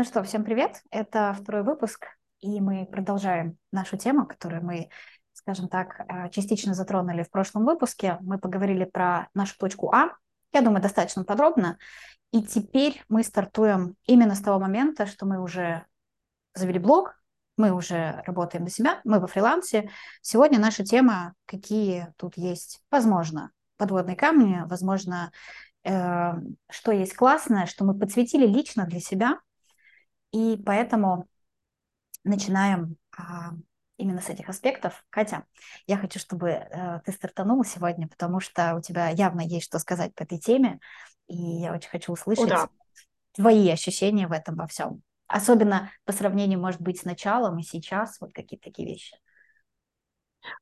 Ну что, всем привет. Это второй выпуск, и мы продолжаем нашу тему, которую мы, скажем так, э, частично затронули в прошлом выпуске. Мы поговорили про нашу точку А, я думаю, достаточно подробно. И теперь мы стартуем именно с того момента, что мы уже завели блог, мы уже работаем на себя, мы во фрилансе. Сегодня наша тема, какие тут есть, возможно, подводные камни, возможно, э, что есть классное, что мы подсветили лично для себя, и поэтому начинаем а, именно с этих аспектов. Катя, я хочу, чтобы э, ты стартанула сегодня, потому что у тебя явно есть что сказать по этой теме, и я очень хочу услышать О, да. твои ощущения в этом во всем. Особенно по сравнению, может быть, с началом и сейчас, вот какие-то такие вещи.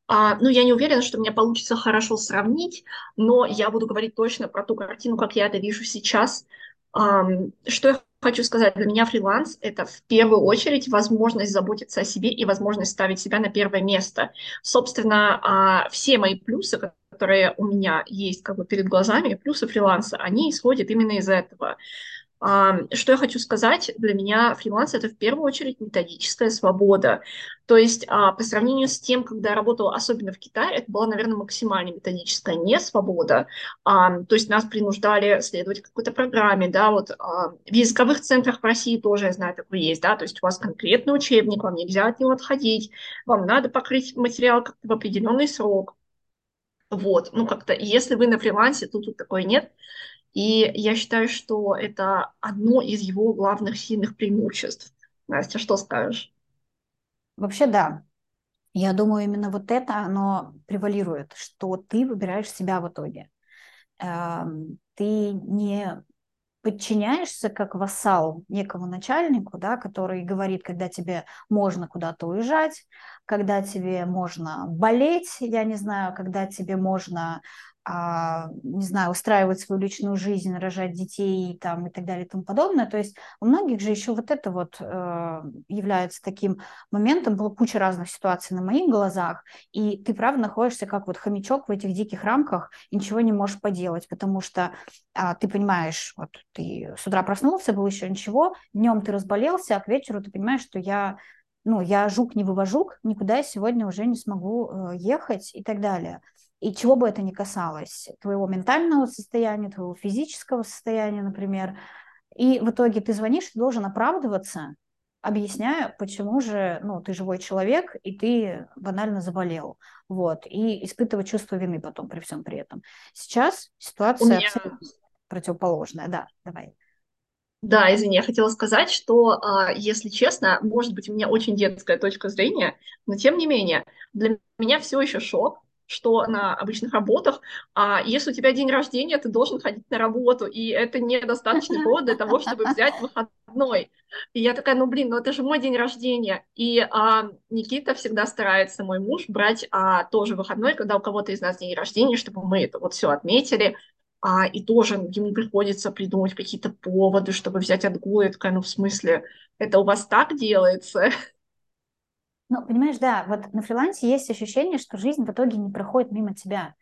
А, ну, я не уверена, что у меня получится хорошо сравнить, но я буду говорить точно про ту картину, как я это вижу сейчас. Ам, что я хочу сказать, для меня фриланс– это в первую очередь возможность заботиться о себе и возможность ставить себя на первое место. Собственно, а, все мои плюсы, которые у меня есть как бы перед глазами, плюсы фриланса, они исходят именно из этого. Что я хочу сказать, для меня фриланс это в первую очередь методическая свобода. То есть а, по сравнению с тем, когда я работала, особенно в Китае, это была, наверное, максимально методическая не свобода. То есть нас принуждали следовать какой-то программе, да, вот а, в языковых центрах в России тоже, я знаю, такое есть, да, то есть у вас конкретный учебник, вам нельзя от него отходить, вам надо покрыть материал как-то в определенный срок. Вот, ну как-то, если вы на фрилансе, то тут такое нет. И я считаю, что это одно из его главных сильных преимуществ. Настя, что скажешь? Вообще, да. Я думаю, именно вот это, оно превалирует, что ты выбираешь себя в итоге. Эм, ты не подчиняешься как вассал некому начальнику, да, который говорит, когда тебе можно куда-то уезжать, когда тебе можно болеть, я не знаю, когда тебе можно не знаю, устраивать свою личную жизнь, рожать детей там, и так далее и тому подобное. То есть у многих же еще вот это вот э, является таким моментом. Было куча разных ситуаций на моих глазах, и ты, правда, находишься как вот хомячок в этих диких рамках и ничего не можешь поделать, потому что э, ты понимаешь, вот ты с утра проснулся, был еще ничего, днем ты разболелся, а к вечеру ты понимаешь, что я ну, я жук не вывожук, никуда я сегодня уже не смогу э, ехать и так далее. И чего бы это ни касалось, твоего ментального состояния, твоего физического состояния, например. И в итоге ты звонишь, ты должен оправдываться, объясняя, почему же, ну, ты живой человек, и ты банально заболел. Вот. И испытывать чувство вины потом при всем при этом. Сейчас ситуация меня... абсолютно противоположная. Да, давай. Да, извини, я хотела сказать, что, а, если честно, может быть, у меня очень детская точка зрения, но тем не менее, для меня все еще шок, что на обычных работах, а если у тебя день рождения, ты должен ходить на работу, и это недостаточный повод для того, чтобы взять выходной. И я такая, ну блин, ну это же мой день рождения. И а, Никита всегда старается, мой муж, брать а, тоже выходной, когда у кого-то из нас день рождения, чтобы мы это вот все отметили. А, и тоже ему приходится придумать какие-то поводы, чтобы взять отгул. Я такая, ну в смысле, это у вас так делается? Ну, понимаешь, да, вот на фрилансе есть ощущение, что жизнь в итоге не проходит мимо тебя.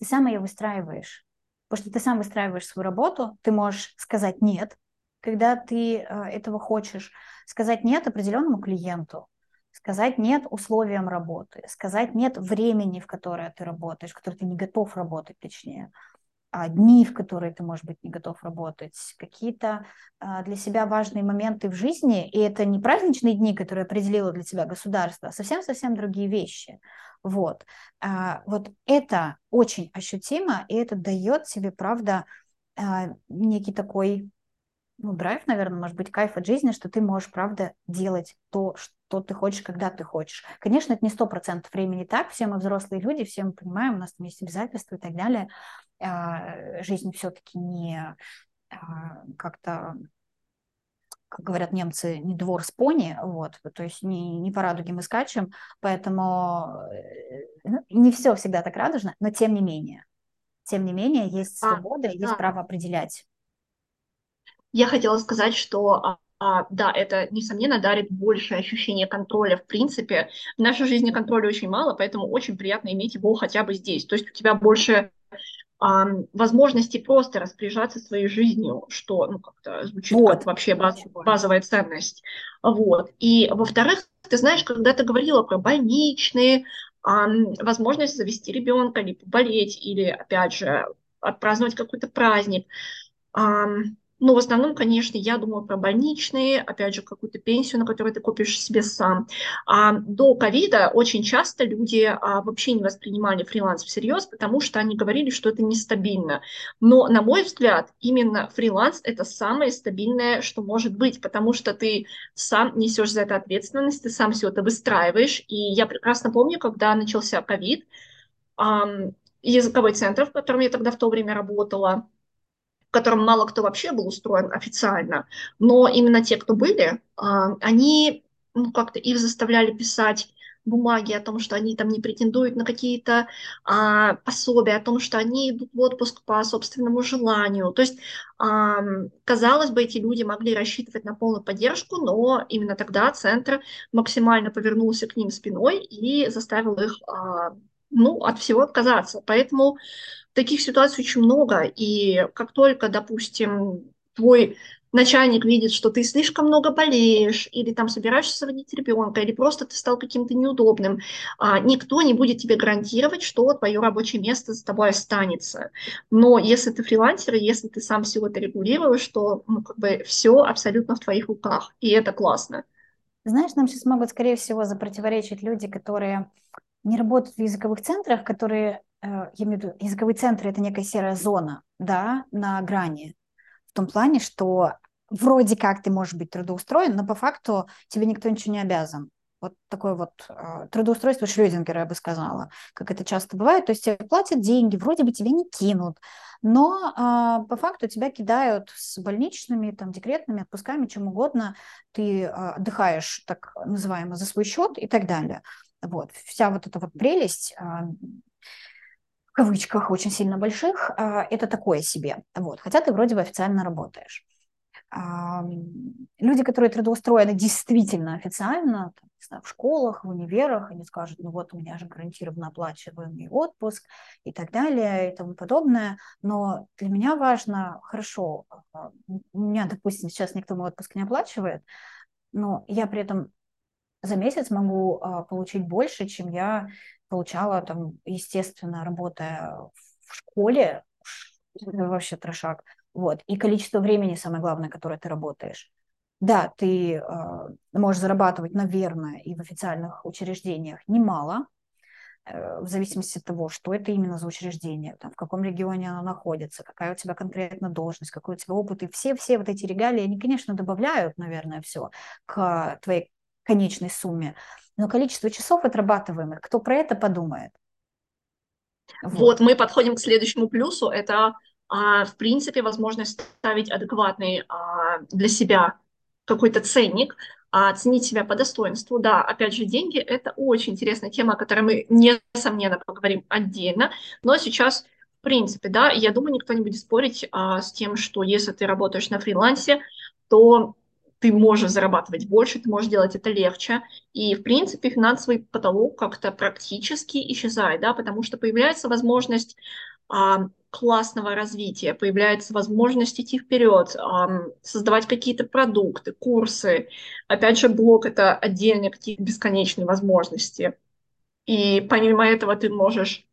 Ты сам ее выстраиваешь. Потому что ты сам выстраиваешь свою работу, ты можешь сказать «нет», когда ты э, этого хочешь, сказать «нет» определенному клиенту, сказать «нет» условиям работы, сказать «нет» времени, в которое ты работаешь, в которое ты не готов работать, точнее а, дни, в которые ты, может быть, не готов работать, какие-то а, для себя важные моменты в жизни, и это не праздничные дни, которые определило для тебя государство, а совсем-совсем другие вещи. Вот. А, вот это очень ощутимо, и это дает тебе, правда, некий такой ну, драйв, наверное, может быть, кайф от жизни, что ты можешь, правда, делать то, что ты хочешь, когда ты хочешь. Конечно, это не сто процентов времени так, все мы взрослые люди, все мы понимаем, у нас там есть обязательства и так далее. А, жизнь все-таки не а, как-то как говорят немцы, не двор с пони, вот, то есть не, не по радуге мы скачем, поэтому э, ну, не все всегда так радужно, но тем не менее, тем не менее есть свобода, а, есть да. право определять я хотела сказать, что а, а, да, это, несомненно, дарит большее ощущение контроля в принципе. В нашей жизни контроля очень мало, поэтому очень приятно иметь его хотя бы здесь. То есть у тебя больше возможности просто распоряжаться своей жизнью, что ну, как-то звучит вот. как вообще баз, базовая ценность. Вот. И, во-вторых, ты знаешь, когда ты говорила про больничные, возможность завести ребенка, или поболеть, или, опять же, отпраздновать какой-то праздник, ну, в основном, конечно, я думаю про больничные, опять же, какую-то пенсию, на которую ты купишь себе сам. А до ковида очень часто люди а, вообще не воспринимали фриланс всерьез, потому что они говорили, что это нестабильно. Но, на мой взгляд, именно фриланс – это самое стабильное, что может быть, потому что ты сам несешь за это ответственность, ты сам все это выстраиваешь. И я прекрасно помню, когда начался ковид, языковой центр, в котором я тогда в то время работала, в котором мало кто вообще был устроен официально, но именно те, кто были, а, они ну, как-то их заставляли писать бумаги о том, что они там не претендуют на какие-то а, пособия, о том, что они идут в отпуск по собственному желанию. То есть, а, казалось бы, эти люди могли рассчитывать на полную поддержку, но именно тогда центр максимально повернулся к ним спиной и заставил их а, ну, от всего отказаться. Поэтому таких ситуаций очень много, и как только, допустим, твой начальник видит, что ты слишком много болеешь, или там собираешься заводить ребенка, или просто ты стал каким-то неудобным, а, никто не будет тебе гарантировать, что твое рабочее место за тобой останется. Но если ты фрилансер, если ты сам все это регулируешь, то ну, как бы все абсолютно в твоих руках, и это классно. Знаешь, нам сейчас могут, скорее всего, запротиворечить люди, которые не работают в языковых центрах, которые я имею в виду, языковые центры – это некая серая зона, да, на грани. В том плане, что вроде как ты можешь быть трудоустроен, но по факту тебе никто ничего не обязан. Вот такое вот э, трудоустройство Шрёдингера, я бы сказала, как это часто бывает. То есть тебе платят деньги, вроде бы тебя не кинут, но э, по факту тебя кидают с больничными, там, декретными отпусками, чем угодно. Ты э, отдыхаешь, так называемо, за свой счет и так далее. Вот. Вся вот эта вот прелесть э, в кавычках очень сильно больших, а, это такое себе. Вот. Хотя ты вроде бы официально работаешь. Люди, которые трудоустроены действительно официально, там, не знаю, в школах, в универах, они скажут, ну вот у меня же гарантированно оплачиваемый отпуск и так далее и тому подобное. Но для меня важно, хорошо, а, у меня, допустим, сейчас никто мой отпуск не оплачивает, но я при этом за месяц могу а, получить больше, чем я получала там, естественно, работая в школе, это вообще трешак, вот, и количество времени, самое главное, которое ты работаешь. Да, ты э, можешь зарабатывать, наверное, и в официальных учреждениях немало, э, в зависимости от того, что это именно за учреждение, там, в каком регионе оно находится, какая у тебя конкретно должность, какой у тебя опыт, и все-все вот эти регалии, они, конечно, добавляют, наверное, все к твоей конечной сумме, но количество часов отрабатываемых, кто про это подумает? Вот, вот мы подходим к следующему плюсу, это, а, в принципе, возможность ставить адекватный а, для себя какой-то ценник, а, оценить себя по достоинству. Да, опять же, деньги – это очень интересная тема, о которой мы, несомненно, поговорим отдельно, но сейчас в принципе, да, я думаю, никто не будет спорить а, с тем, что если ты работаешь на фрилансе, то ты можешь зарабатывать больше, ты можешь делать это легче. И, в принципе, финансовый потолок как-то практически исчезает, да, потому что появляется возможность а, классного развития, появляется возможность идти вперед, а, создавать какие-то продукты, курсы. Опять же, блог — это отдельные какие-то бесконечные возможности. И помимо этого ты можешь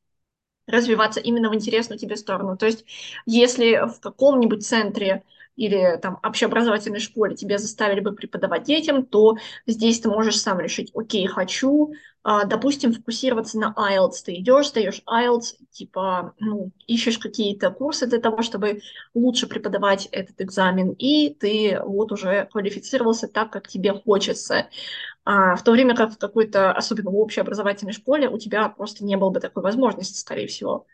развиваться именно в интересную тебе сторону. То есть, если в каком-нибудь центре или там общеобразовательной школе тебя заставили бы преподавать детям, то здесь ты можешь сам решить, окей, хочу, а, допустим, фокусироваться на IELTS. Ты идешь, сдаешь IELTS, типа, ну, ищешь какие-то курсы для того, чтобы лучше преподавать этот экзамен, и ты вот уже квалифицировался так, как тебе хочется. А, в то время как в какой-то, особенно в общеобразовательной школе, у тебя просто не было бы такой возможности, скорее всего.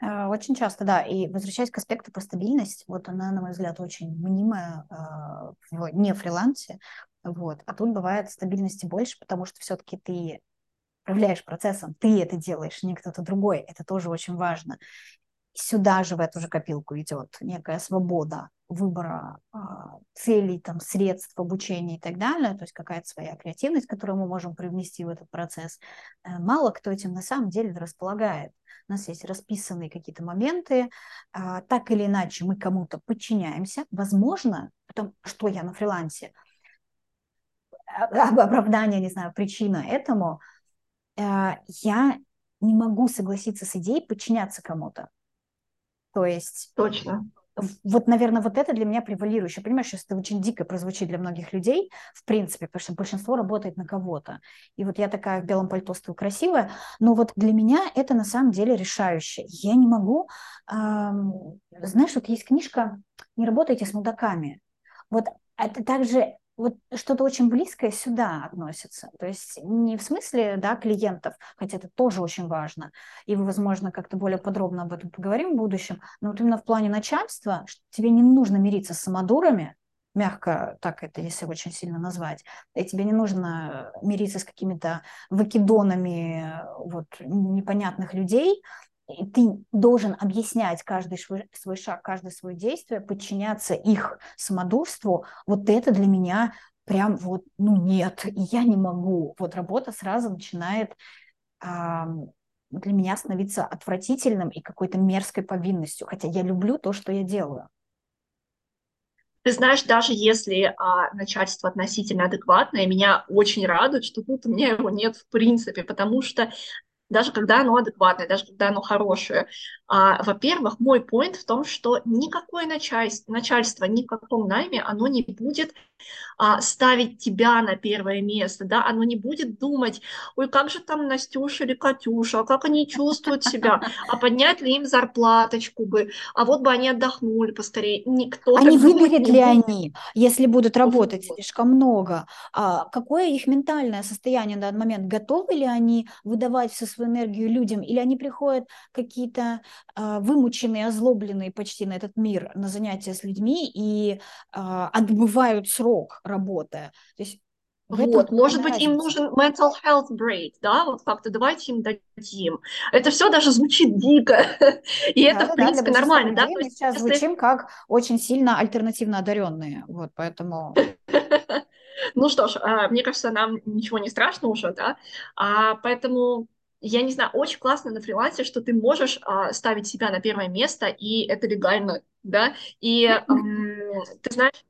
Э, очень часто, да. И возвращаясь к аспекту про стабильность, вот она, на мой взгляд, очень мнимая э, в не фрилансе. Вот. А тут бывает стабильности больше, потому что все-таки ты управляешь процессом, ты это делаешь, не кто-то другой. Это тоже очень важно. Сюда же, в эту же копилку идет некая свобода выбора а, целей, там, средств обучения и так далее, то есть какая-то своя креативность, которую мы можем привнести в этот процесс, э, мало кто этим на самом деле располагает. У нас есть расписанные какие-то моменты, а, так или иначе мы кому-то подчиняемся, возможно, потом, что я на фрилансе, оправдание, не знаю, причина этому, я не могу согласиться с идеей подчиняться кому-то. То есть... Точно. Вот, наверное, вот это для меня превалирующее. Понимаешь, сейчас это очень дико прозвучит для многих людей, в принципе, потому что большинство работает на кого-то. И вот я такая в белом пальто стою красивая, но вот для меня это на самом деле решающее. Я не могу... Эм, знаешь, вот есть книжка «Не работайте с мудаками». Вот это также вот что-то очень близкое сюда относится. То есть не в смысле да, клиентов, хотя это тоже очень важно, и возможно, как-то более подробно об этом поговорим в будущем, но вот именно в плане начальства, что тебе не нужно мириться с самодурами, мягко так это, если очень сильно назвать, и тебе не нужно мириться с какими-то вакидонами вот, непонятных людей, ты должен объяснять каждый свой, шаг, каждое свое действие, подчиняться их самодурству, вот это для меня прям вот, ну нет, я не могу. Вот работа сразу начинает а, для меня становиться отвратительным и какой-то мерзкой повинностью, хотя я люблю то, что я делаю. Ты знаешь, даже если а, начальство относительно адекватное, меня очень радует, что тут у меня его нет в принципе, потому что даже когда оно адекватное, даже когда оно хорошее. А, во-первых, мой point в том, что никакое начальство, начальство ни в каком найме, оно не будет а, ставить тебя на первое место, да, оно не будет думать, ой, как же там Настюша или Катюша, а как они чувствуют себя, а поднять ли им зарплаточку бы, а вот бы они отдохнули поскорее. Никто они выберет ли они, если будут работать слишком много? А какое их ментальное состояние на данный момент? Готовы ли они выдавать всю свою энергию людям, или они приходят какие-то а, вымученные, озлобленные почти на этот мир, на занятия с людьми и а, отбывают срок работы. То есть вот, может быть, разница. им нужен mental health break, да, вот как-то давайте им дадим. Это все даже звучит дико, и да, это, да, в принципе, да, нормально, да? Мы сейчас если... звучим как очень сильно альтернативно одаренные, вот, поэтому... Ну что ж, а, мне кажется, нам ничего не страшно уже, да, а, поэтому я не знаю, очень классно на фрилансе, что ты можешь а, ставить себя на первое место, и это легально, да, и эм, ты знаешь,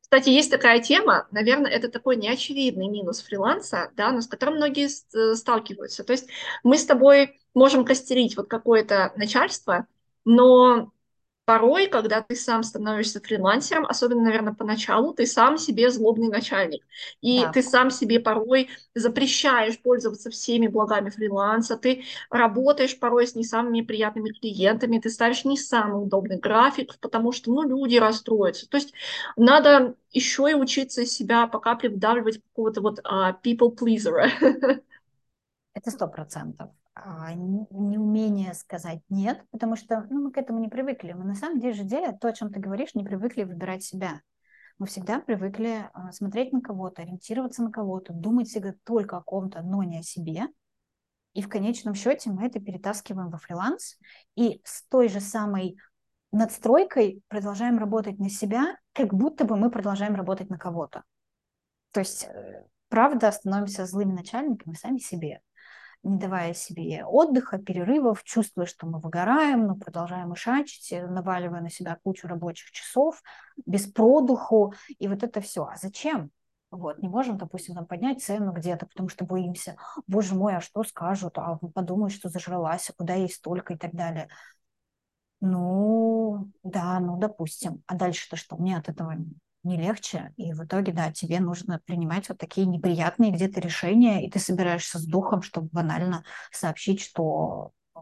кстати, есть такая тема, наверное, это такой неочевидный минус фриланса, да, но с которым многие э, сталкиваются. То есть мы с тобой можем костерить вот какое-то начальство, но порой, когда ты сам становишься фрилансером, особенно, наверное, поначалу, ты сам себе злобный начальник. И да. ты сам себе порой запрещаешь пользоваться всеми благами фриланса, ты работаешь порой с не самыми приятными клиентами, ты ставишь не самый удобный график, потому что, ну, люди расстроятся. То есть надо еще и учиться себя по капле вдавливать какого-то вот uh, people pleaser. Это сто процентов. А, неумение сказать нет, потому что ну, мы к этому не привыкли. Мы на самом деле, деле то, о чем ты говоришь, не привыкли выбирать себя. Мы всегда привыкли а, смотреть на кого-то, ориентироваться на кого-то, думать всегда только о ком-то, но не о себе. И в конечном счете мы это перетаскиваем во фриланс и с той же самой надстройкой продолжаем работать на себя, как будто бы мы продолжаем работать на кого-то. То есть, э, правда, становимся злыми начальниками сами себе не давая себе отдыха, перерывов, чувствуя, что мы выгораем, но продолжаем ишачить, наваливая на себя кучу рабочих часов, без продуху, и вот это все. А зачем? Вот, не можем, допустим, там поднять цену где-то, потому что боимся, боже мой, а что скажут, а подумают, что зажралась, а куда есть столько и так далее. Ну, да, ну, допустим. А дальше-то что? Мне от этого не легче, и в итоге, да, тебе нужно принимать вот такие неприятные где-то решения, и ты собираешься с духом, чтобы банально сообщить, что э,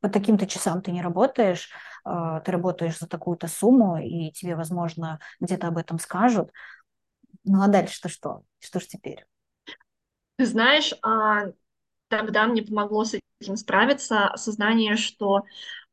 по таким-то часам ты не работаешь, э, ты работаешь за такую-то сумму, и тебе, возможно, где-то об этом скажут. Ну а дальше-то что? Что ж теперь? Ты знаешь, а, тогда мне помогло с этим справиться осознание, что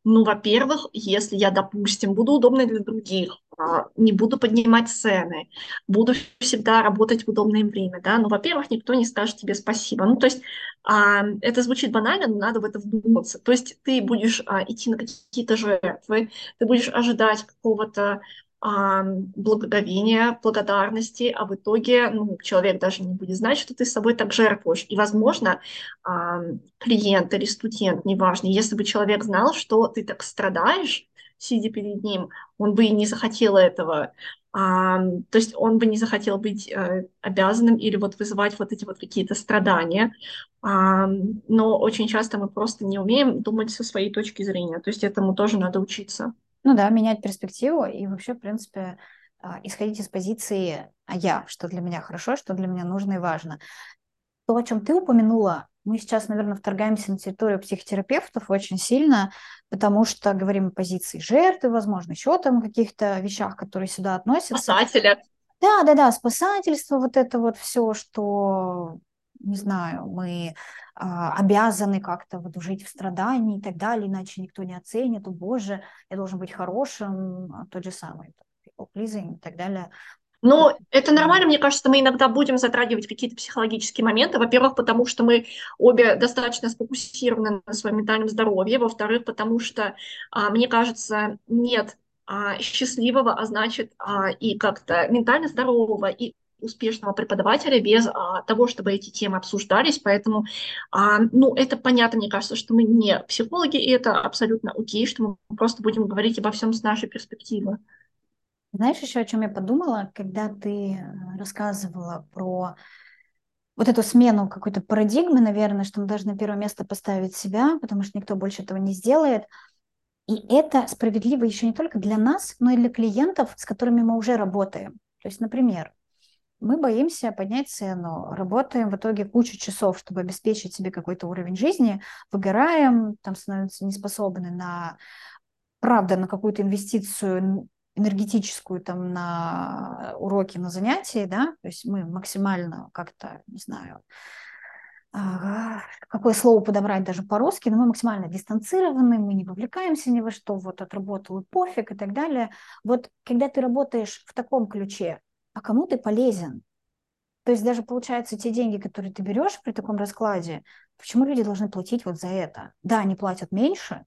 ну, во-первых, если я, допустим, буду удобной для других, а, не буду поднимать цены, буду всегда работать в удобное время, да, ну, во-первых, никто не скажет тебе спасибо. Ну, то есть а, это звучит банально, но надо в это вдуматься. То есть ты будешь а, идти на какие-то жертвы, ты будешь ожидать какого-то благоговения, благодарности, а в итоге ну, человек даже не будет знать, что ты с собой так жертвуешь. И, возможно, а, клиент или студент, неважно, если бы человек знал, что ты так страдаешь, сидя перед ним, он бы и не захотел этого. А, то есть он бы не захотел быть а, обязанным или вот вызывать вот эти вот какие-то страдания. А, но очень часто мы просто не умеем думать со своей точки зрения. То есть этому тоже надо учиться. Ну да, менять перспективу и вообще, в принципе, а, исходить из позиции «а я», что для меня хорошо, что для меня нужно и важно. То, о чем ты упомянула, мы сейчас, наверное, вторгаемся на территорию психотерапевтов очень сильно, потому что говорим о позиции жертвы, возможно, еще там каких-то вещах, которые сюда относятся. Спасателя. Да, да, да, спасательство, вот это вот все, что, не знаю, мы а, обязаны как-то вот жить в страдании и так далее, иначе никто не оценит, о боже, я должен быть хорошим, а тот же самый, people pleasing и так далее. Ну, это нормально, мне кажется, мы иногда будем затрагивать какие-то психологические моменты. Во-первых, потому что мы обе достаточно сфокусированы на своем ментальном здоровье. Во-вторых, потому что, а, мне кажется, нет а, счастливого, а значит а, и как-то ментально здорового, и успешного преподавателя без а, того, чтобы эти темы обсуждались. Поэтому, а, ну, это понятно, мне кажется, что мы не психологи, и это абсолютно окей, что мы просто будем говорить обо всем с нашей перспективы. Знаешь еще, о чем я подумала, когда ты э, рассказывала про вот эту смену какой-то парадигмы, наверное, что мы должны на первое место поставить себя, потому что никто больше этого не сделает. И это справедливо еще не только для нас, но и для клиентов, с которыми мы уже работаем. То есть, например, мы боимся поднять цену, работаем в итоге кучу часов, чтобы обеспечить себе какой-то уровень жизни, выгораем, там становимся неспособны на, правда, на какую-то инвестицию энергетическую там на уроки, на занятия, да, то есть мы максимально как-то, не знаю, какое слово подобрать даже по-русски, но мы максимально дистанцированы, мы не вовлекаемся ни во что, вот отработал и пофиг и так далее. Вот когда ты работаешь в таком ключе, а кому ты полезен? То есть даже получается те деньги, которые ты берешь при таком раскладе, почему люди должны платить вот за это? Да, они платят меньше,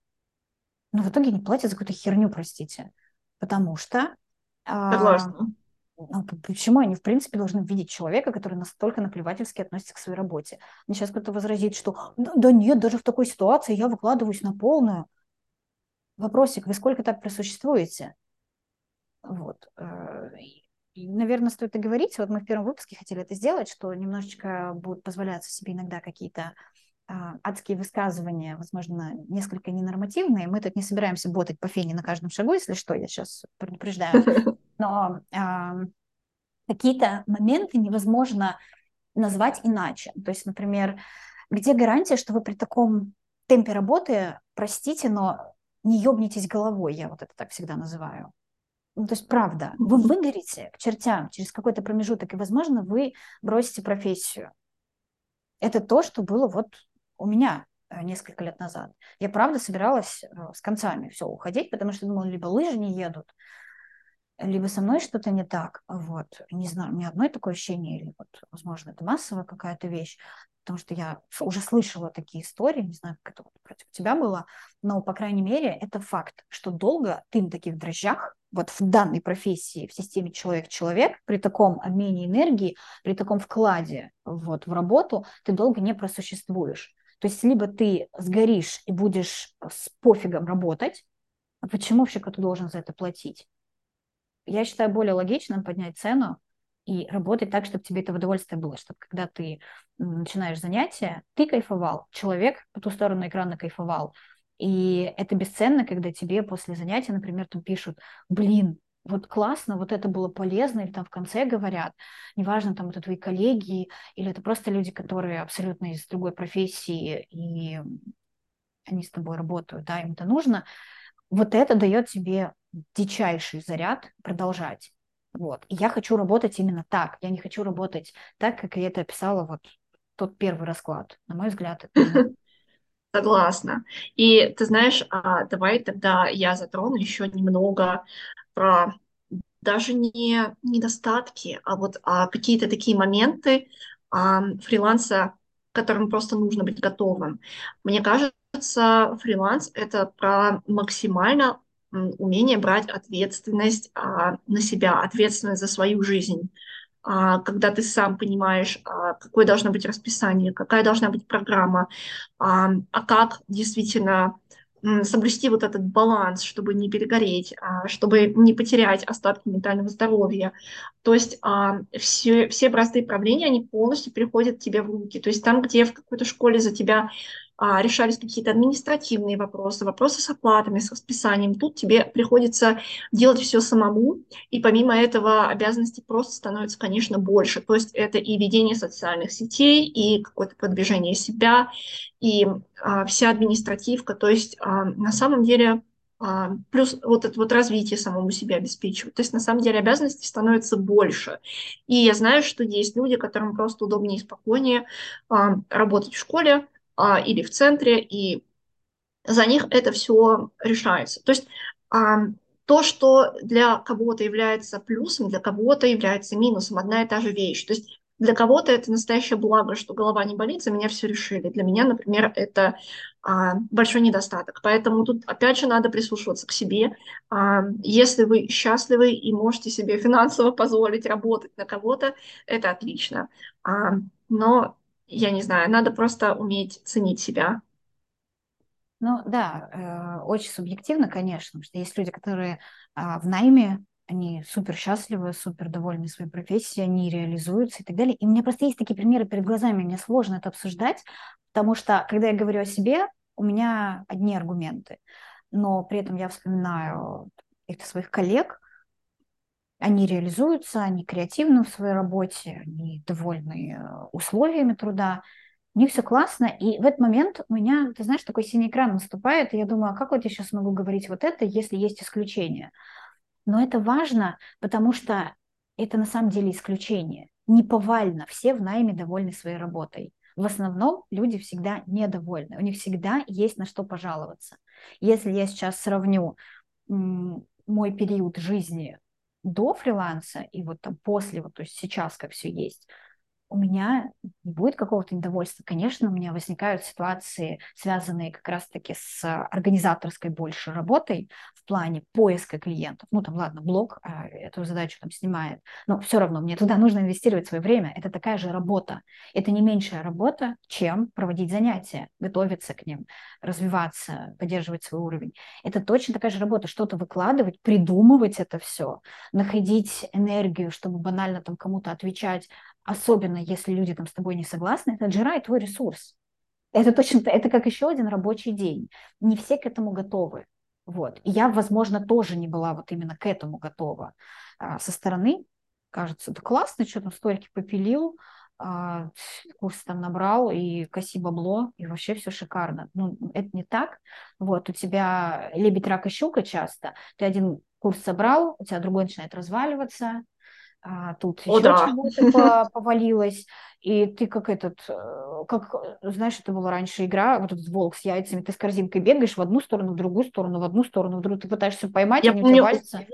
но в итоге не платят за какую-то херню, простите потому что... Согласна. ну, почему они, в принципе, должны видеть человека, который настолько наплевательски относится к своей работе? Мне сейчас кто-то возразит, что да, да нет, даже в такой ситуации я выкладываюсь на полную. Вопросик, вы сколько так просуществуете? Вот. Э, наверное, стоит и говорить, вот мы в первом выпуске хотели это сделать, что немножечко будут позволяться себе иногда какие-то а, адские высказывания, возможно, несколько ненормативные. Мы тут не собираемся ботать по фене на каждом шагу, если что, я сейчас предупреждаю. Но а, какие-то моменты невозможно назвать иначе. То есть, например, где гарантия, что вы при таком темпе работы, простите, но не ёбнитесь головой, я вот это так всегда называю. Ну, то есть, правда, вы выгорите к чертям через какой-то промежуток, и, возможно, вы бросите профессию. Это то, что было вот у меня э, несколько лет назад. Я правда собиралась э, с концами все уходить, потому что думала, либо лыжи не едут, либо со мной что-то не так. Вот. Не знаю, у меня одно такое ощущение, или вот, возможно, это массовая какая-то вещь, потому что я уже слышала такие истории, не знаю, как это вот против тебя было, но, по крайней мере, это факт, что долго ты на таких дрожжах, вот в данной профессии, в системе человек-человек, при таком обмене энергии, при таком вкладе вот, в работу, ты долго не просуществуешь. То есть либо ты сгоришь и будешь с пофигом работать, а почему вообще кто-то должен за это платить? Я считаю более логичным поднять цену и работать так, чтобы тебе это удовольствие было, чтобы когда ты начинаешь занятия, ты кайфовал, человек по ту сторону экрана кайфовал. И это бесценно, когда тебе после занятия, например, там пишут, блин, вот классно, вот это было полезно, или там в конце говорят, неважно, там это твои коллеги, или это просто люди, которые абсолютно из другой профессии, и они с тобой работают, да, им это нужно, вот это дает тебе дичайший заряд продолжать. Вот. И я хочу работать именно так. Я не хочу работать так, как я это описала вот тот первый расклад. На мой взгляд, это Согласна. И ты знаешь, а, давай тогда я затрону еще немного про даже не недостатки, а вот а, какие-то такие моменты а, фриланса, к которым просто нужно быть готовым. Мне кажется, фриланс — это про максимально умение брать ответственность а, на себя, ответственность за свою жизнь. А, когда ты сам понимаешь, а, какое должно быть расписание, какая должна быть программа, а, а как действительно соблюсти вот этот баланс, чтобы не перегореть, а, чтобы не потерять остатки ментального здоровья. То есть а, все, все простые правления, они полностью переходят тебе в руки. То есть там, где в какой-то школе за тебя решались какие-то административные вопросы, вопросы с оплатами, с расписанием. Тут тебе приходится делать все самому, и помимо этого обязанностей просто становится, конечно, больше. То есть это и ведение социальных сетей, и какое-то продвижение себя, и а, вся административка. То есть а, на самом деле а, плюс вот это вот развитие самому себя обеспечивать. То есть на самом деле обязанностей становится больше. И я знаю, что есть люди, которым просто удобнее и спокойнее а, работать в школе, а, или в центре, и за них это все решается. То есть а, то, что для кого-то является плюсом, для кого-то является минусом, одна и та же вещь. То есть для кого-то это настоящее благо, что голова не болит, за меня все решили. Для меня, например, это а, большой недостаток. Поэтому тут опять же надо прислушиваться к себе. А, если вы счастливы и можете себе финансово позволить работать на кого-то, это отлично. А, но я не знаю, надо просто уметь ценить себя. Ну да, э, очень субъективно, конечно, потому что есть люди, которые э, в найме, они супер счастливы, супер довольны своей профессией, они реализуются и так далее. И у меня просто есть такие примеры перед глазами, мне сложно это обсуждать, потому что, когда я говорю о себе, у меня одни аргументы, но при этом я вспоминаю каких-то своих коллег, они реализуются, они креативны в своей работе, они довольны э, условиями труда, у них все классно, и в этот момент у меня, ты знаешь, такой синий экран наступает, и я думаю, а как вот я сейчас могу говорить вот это, если есть исключение? Но это важно, потому что это на самом деле исключение. Не повально, все в найме довольны своей работой. В основном люди всегда недовольны, у них всегда есть на что пожаловаться. Если я сейчас сравню мой период жизни до фриланса и вот там после, вот то есть сейчас как все есть, у меня не будет какого-то недовольства. Конечно, у меня возникают ситуации, связанные как раз-таки с организаторской больше работой в плане поиска клиентов. Ну, там, ладно, блог а, эту задачу там снимает, но все равно мне туда нужно инвестировать свое время. Это такая же работа. Это не меньшая работа, чем проводить занятия, готовиться к ним, развиваться, поддерживать свой уровень. Это точно такая же работа, что-то выкладывать, придумывать это все, находить энергию, чтобы банально там кому-то отвечать, особенно если люди там с тобой не согласны, это отжирает твой ресурс. Это точно, это как еще один рабочий день. Не все к этому готовы. Вот. И я, возможно, тоже не была вот именно к этому готова. А, со стороны кажется, да классно, что там столько попилил, а, курс там набрал, и коси бабло, и вообще все шикарно. Ну, это не так. Вот, у тебя лебедь, рак и щука часто. Ты один курс собрал, у тебя другой начинает разваливаться, а тут О, еще да. чего-то повалилось, и ты как этот, э, как, знаешь, это была раньше игра, вот этот волк с яйцами, ты с корзинкой бегаешь в одну сторону, в другую сторону, в одну сторону, в другую, ты пытаешься поймать, Я они помню, у тебя валятся.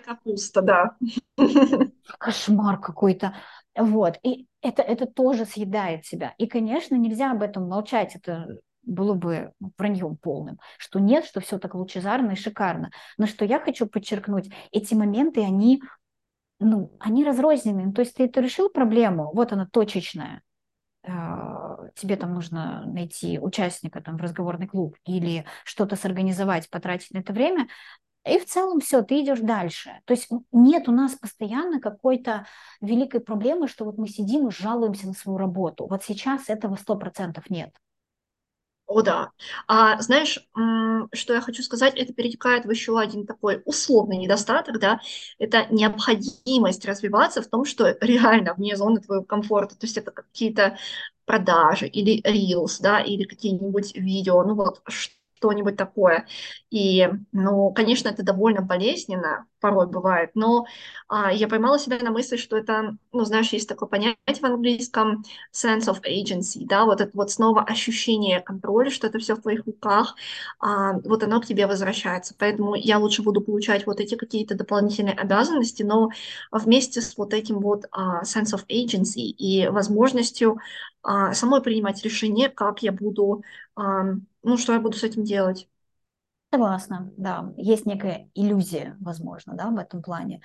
Капуста, да. Кошмар какой-то. Вот, и это, это тоже съедает себя. И, конечно, нельзя об этом молчать, это было бы враньем полным, что нет, что все так лучезарно и шикарно. Но что я хочу подчеркнуть, эти моменты, они ну, они разрознены. То есть ты, ты решил проблему, вот она точечная, а, тебе там нужно найти участника там, в разговорный клуб или что-то сорганизовать, потратить на это время, и в целом все, ты идешь дальше. То есть нет у нас постоянно какой-то великой проблемы, что вот мы сидим и жалуемся на свою работу. Вот сейчас этого сто процентов нет. О, да. А знаешь, что я хочу сказать, это перетекает в еще один такой условный недостаток, да, это необходимость развиваться в том, что реально вне зоны твоего комфорта, то есть это какие-то продажи или reels, да, или какие-нибудь видео, ну вот что-нибудь такое. И, ну, конечно, это довольно болезненно, порой бывает, но а, я поймала себя на мысли, что это, ну, знаешь, есть такое понятие в английском sense of agency, да, вот это вот снова ощущение контроля, что это все в твоих руках, а, вот оно к тебе возвращается. Поэтому я лучше буду получать вот эти какие-то дополнительные обязанности, но вместе с вот этим вот а, sense of agency и возможностью а, самой принимать решение, как я буду, а, ну, что я буду с этим делать. Согласна, да. Есть некая иллюзия, возможно, да, в этом плане.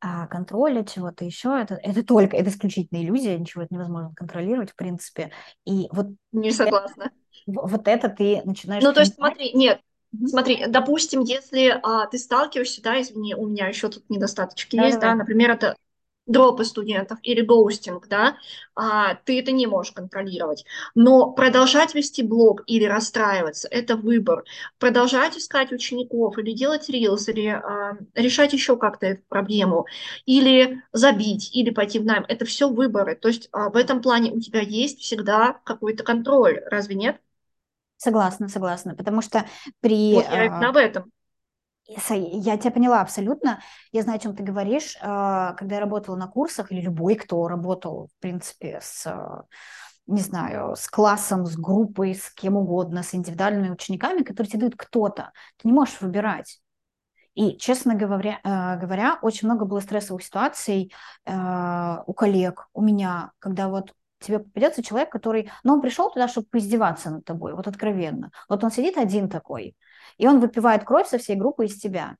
А контроля чего-то еще, это, это только, это исключительно иллюзия, ничего это невозможно контролировать, в принципе. И вот, Не согласна. вот это ты начинаешь Ну, то есть, смотри, нет, смотри, допустим, если а, ты сталкиваешься, да, извини, у меня еще тут недостаточки Да, есть, да, давай. например, это дропы студентов или гоустинг, да, а, ты это не можешь контролировать. Но продолжать вести блог или расстраиваться– это выбор. Продолжать искать учеников или делать рилс, или а, решать еще как-то эту проблему, или забить, или пойти в найм– это все выборы. То есть а, в этом плане у тебя есть всегда какой-то контроль, разве нет? Согласна, согласна, потому что при... Вот я а, об этом. Я тебя поняла абсолютно. Я знаю, о чем ты говоришь. А, Когда я работала на курсах, или любой, кто работал, в принципе, с, а, не знаю, с классом, с группой, с кем угодно, с индивидуальными учениками, которые тебе дают кто-то, ты не можешь выбирать. И, честно говоря, э, говоря, очень много было стрессовых ситуаций у коллег, у меня, когда вот тебе попадется человек, который, ну, он пришел туда, чтобы поиздеваться над тобой, вот откровенно. Вот он сидит один такой, и он выпивает кровь со всей группы из тебя.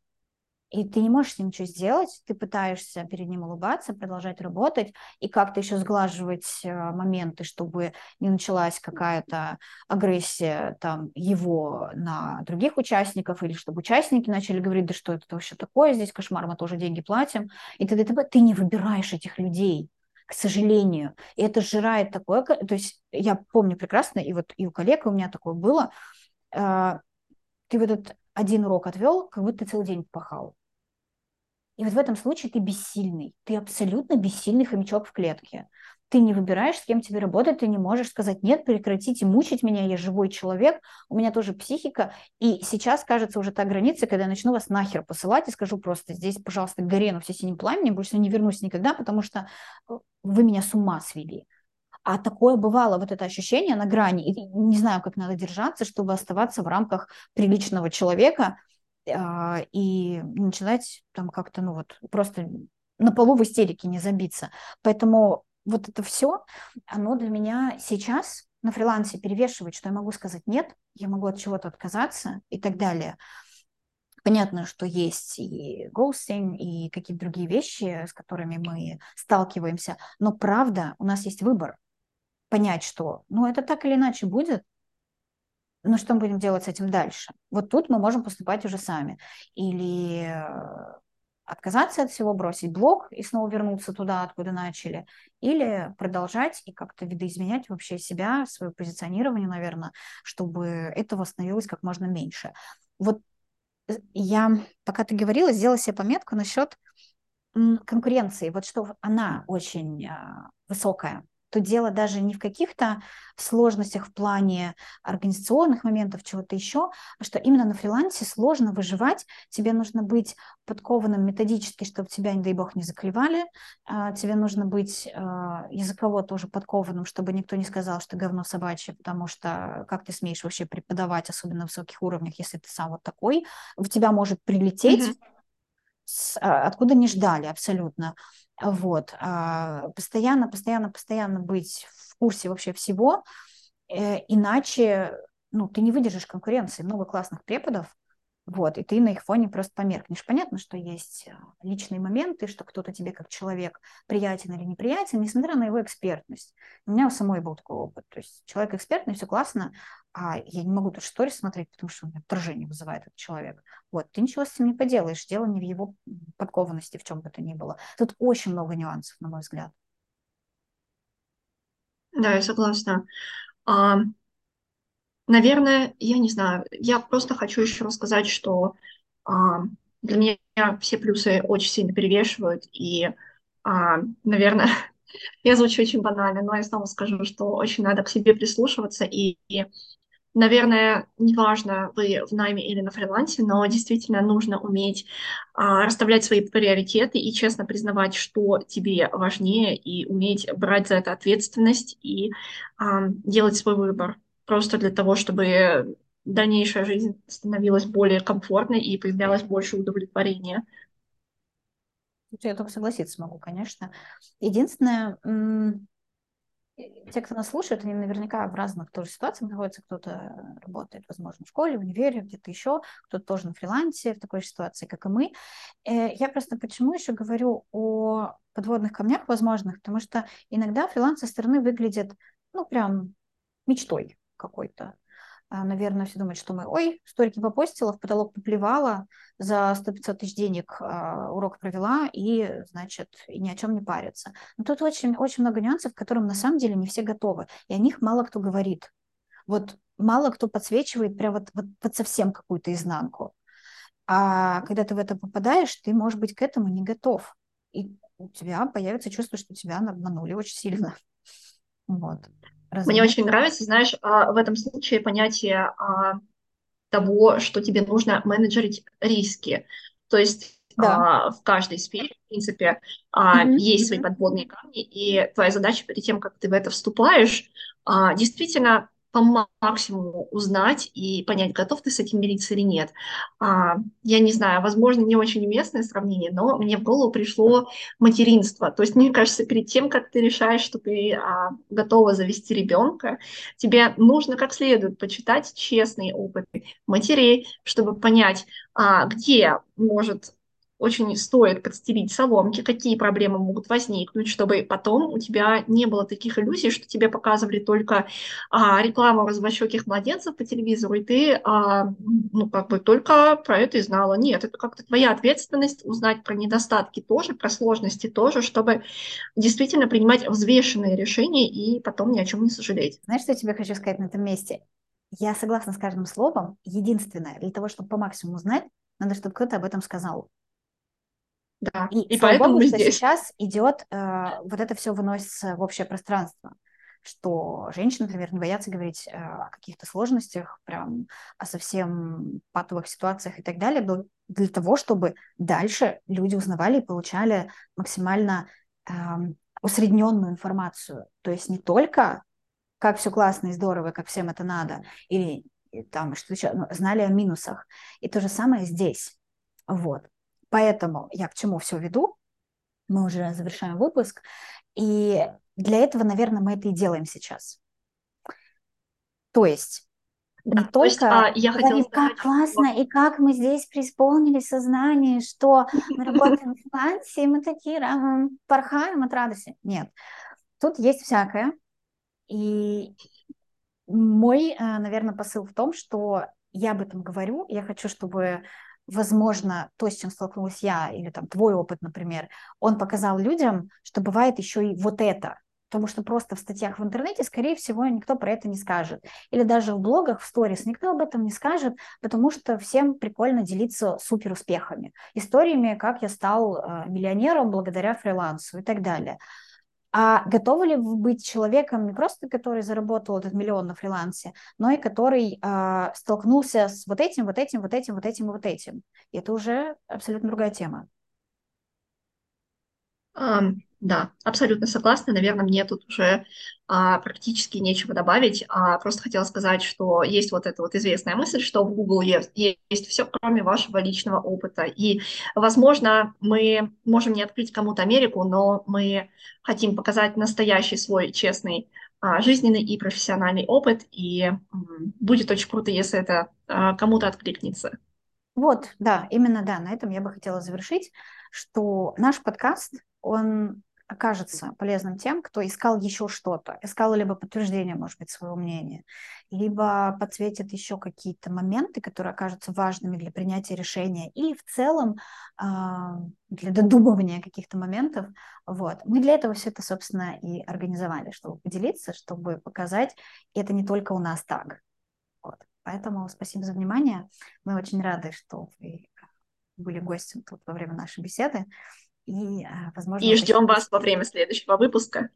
И ты не можешь с ним ничего сделать, ты пытаешься перед ним улыбаться, продолжать работать и как-то еще сглаживать э, моменты, чтобы не началась какая-то агрессия там его на других участников, или чтобы участники начали говорить, да что это вообще такое здесь, кошмар, мы тоже деньги платим. И и т.п. Ты не выбираешь этих людей, к сожалению. И это сжирает такое... ко- То есть я помню прекрасно, и вот и у коллег у меня такое было, э, ты вот этот один урок отвел, как будто ты целый день пахал. И вот в этом случае ты бессильный. Ты абсолютно бессильный хомячок в клетке. Ты не выбираешь, с кем тебе работать, ты не можешь сказать, нет, прекратите мучить меня, я живой человек, у меня тоже психика. И сейчас, кажется, уже та граница, когда я начну вас нахер посылать и скажу просто, здесь, пожалуйста, горе, но все синим пламенем, больше не вернусь никогда, потому что э, вы меня с ума свели. А такое бывало, вот это ощущение на грани. И не знаю, как надо держаться, чтобы оставаться в рамках приличного человека а, и начинать там как-то, ну вот, просто на полу в истерике не забиться. Поэтому вот это все, оно для меня сейчас на фрилансе перевешивает, что я могу сказать нет, я могу от чего-то отказаться и так далее. Понятно, что есть и ghosting, и какие-то другие вещи, с которыми мы сталкиваемся, но правда, у нас есть выбор понять, что, ну, это так или иначе будет, но что мы будем делать с этим дальше? Вот тут мы можем поступать уже сами. Или э, отказаться от всего, бросить блог и снова вернуться туда, откуда начали, или продолжать и как-то видоизменять вообще себя, свое позиционирование, наверное, чтобы этого становилось как можно меньше. Вот э, я, пока ты говорила, сделала себе пометку насчет конкуренции, вот что она очень а, высокая. Тут дело даже не в каких-то сложностях в плане организационных моментов, чего-то еще, а что именно на фрилансе сложно выживать, тебе нужно быть подкованным методически, чтобы тебя, не дай бог, не заклевали, а, тебе нужно быть а, языково тоже подкованным, чтобы никто не сказал, что говно собачье, потому что как ты смеешь вообще преподавать, особенно на высоких уровнях, если ты сам вот такой, в тебя может прилететь Мгм. с- а, откуда не ждали абсолютно. Вот. а, Постоянно, постоянно, постоянно быть в курсе вообще всего, э, иначе ну, ты не выдержишь конкуренции. Много классных преподов, вот, и ты на их фоне просто померкнешь. Понятно, что есть а, личные моменты, что кто-то тебе как человек приятен или неприятен, несмотря на его экспертность. У меня у самой был такой опыт. То есть человек экспертный, все классно, а я не могу тут сторис смотреть, потому что у меня отторжение вызывает этот человек. Вот, ты ничего с этим не поделаешь, дело не в его подкованности, в чем бы то ни было. Тут очень много нюансов, на мой взгляд. Да, я согласна. А, наверное, я не знаю, я просто хочу еще рассказать, что а, для меня все плюсы очень сильно перевешивают, и, а, наверное, я звучу очень банально, но я снова скажу, что очень надо к себе прислушиваться, и, и Наверное, неважно, вы в найме или на фрилансе, но действительно нужно уметь а, расставлять свои приоритеты и честно признавать, что тебе важнее, и уметь брать за это ответственность и а, делать свой выбор. Просто для того, чтобы дальнейшая жизнь становилась более комфортной и появлялось больше удовлетворения. Тут я только согласиться могу, конечно. Единственное, те, кто нас слушает, они наверняка в разных тоже ситуациях находятся. Кто-то работает, возможно, в школе, в универе, где-то еще, кто-то тоже на фрилансе в такой ситуации, как и мы. Э, я просто почему еще говорю о подводных камнях возможных, потому что иногда фриланс со стороны выглядит, ну, прям мечтой какой-то. А, наверное, все думают, что мы, ой, столики попостила, в потолок поплевала, за 100-500 тысяч денег э, урок провела и, значит, ни о чем не парится. Но тут очень, очень много нюансов, к которым на самом деле не все готовы, и о них мало кто говорит. Вот мало кто подсвечивает прям вот, вот, вот совсем какую-то изнанку. А когда ты в это попадаешь, ты, может быть, к этому не готов. И у тебя появится чувство, что тебя обманули очень сильно. Вот. Разве Мне очень нравится, знаешь, а, в этом случае понятие а, того, что тебе нужно менеджерить риски. То есть да. в каждой сфере, в принципе, mm-hmm. есть свои подводные камни, и твоя задача перед тем, как ты в это вступаешь, действительно по максимуму узнать и понять, готов ты с этим мириться или нет. А, я не знаю, возможно, не очень уместное сравнение, но мне в голову пришло материнство. То есть, мне кажется, перед тем, как ты решаешь, что ты а, готова завести ребенка, тебе нужно как следует почитать честные опыты матерей, чтобы понять, а, где может очень стоит подстелить соломки, какие проблемы могут возникнуть, чтобы потом у тебя не было таких иллюзий, что тебе показывали только а, рекламу развощеких младенцев по телевизору, и ты а, ну, как бы только про это и знала. Нет, это как-то твоя ответственность узнать про недостатки тоже, про сложности тоже, чтобы действительно принимать взвешенные решения и потом ни о чем не сожалеть. Знаешь, что я тебе хочу сказать на этом месте? Я согласна с каждым словом. Единственное, для того, чтобы по максимуму знать, надо, чтобы кто-то об этом сказал. Да, и, и поэтому Богу, мы что здесь. сейчас идет, э, вот это все выносится в общее пространство, что женщины, например, не боятся говорить э, о каких-то сложностях, прям о совсем патовых ситуациях и так далее, для того, чтобы дальше люди узнавали и получали максимально э, усредненную информацию. То есть не только как все классно и здорово, как всем это надо, или там что еще, знали о минусах. И то же самое здесь. Вот. Поэтому я к чему все веду? Мы уже завершаем выпуск. И для этого, наверное, мы это и делаем сейчас. То есть не да, только то есть, а, я говорим, сказать, как классно что... и как мы здесь преисполнили сознание, что мы работаем в финансе, и мы такие порхаем от радости. Нет, тут есть всякое. И мой, э, наверное, посыл в том, что я об этом говорю, я хочу, чтобы возможно, то, с чем столкнулась я, или там твой опыт, например, он показал людям, что бывает еще и вот это. Потому что просто в статьях в интернете, скорее всего, никто про это не скажет. Или даже в блогах, в сторис никто об этом не скажет, потому что всем прикольно делиться супер успехами. Историями, как я стал э, миллионером благодаря фрилансу и так далее. А готовы ли вы быть человеком не просто, который заработал этот миллион на фрилансе, но и который э, столкнулся с вот этим, вот этим, вот этим, вот этим и вот этим? И это уже абсолютно другая тема. Um, да, абсолютно согласна. Наверное, мне тут уже а, практически нечего добавить. А, просто хотела сказать, что есть вот эта вот известная мысль, что в Google есть, есть все, кроме вашего личного опыта. И, возможно, мы можем не открыть кому-то Америку, но мы хотим показать настоящий свой честный а, жизненный и профессиональный опыт. И м, будет очень круто, если это а, кому-то откликнется. Вот, да, именно да, на этом я бы хотела завершить, что наш подкаст, он окажется полезным тем, кто искал еще что-то, искал либо подтверждение, может быть, своего мнения, либо подсветит еще какие-то моменты, которые окажутся важными для принятия решения, или в целом э, для додумывания каких-то моментов. Вот. Мы для этого все это, собственно, и организовали, чтобы поделиться, чтобы показать, это не только у нас так. Вот. Поэтому спасибо за внимание. Мы очень рады, что вы были гостем тут во время нашей беседы. И, а, возможно, и ждем вас во время следующего выпуска.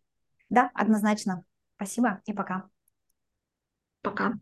Да, однозначно. Спасибо и пока. Пока.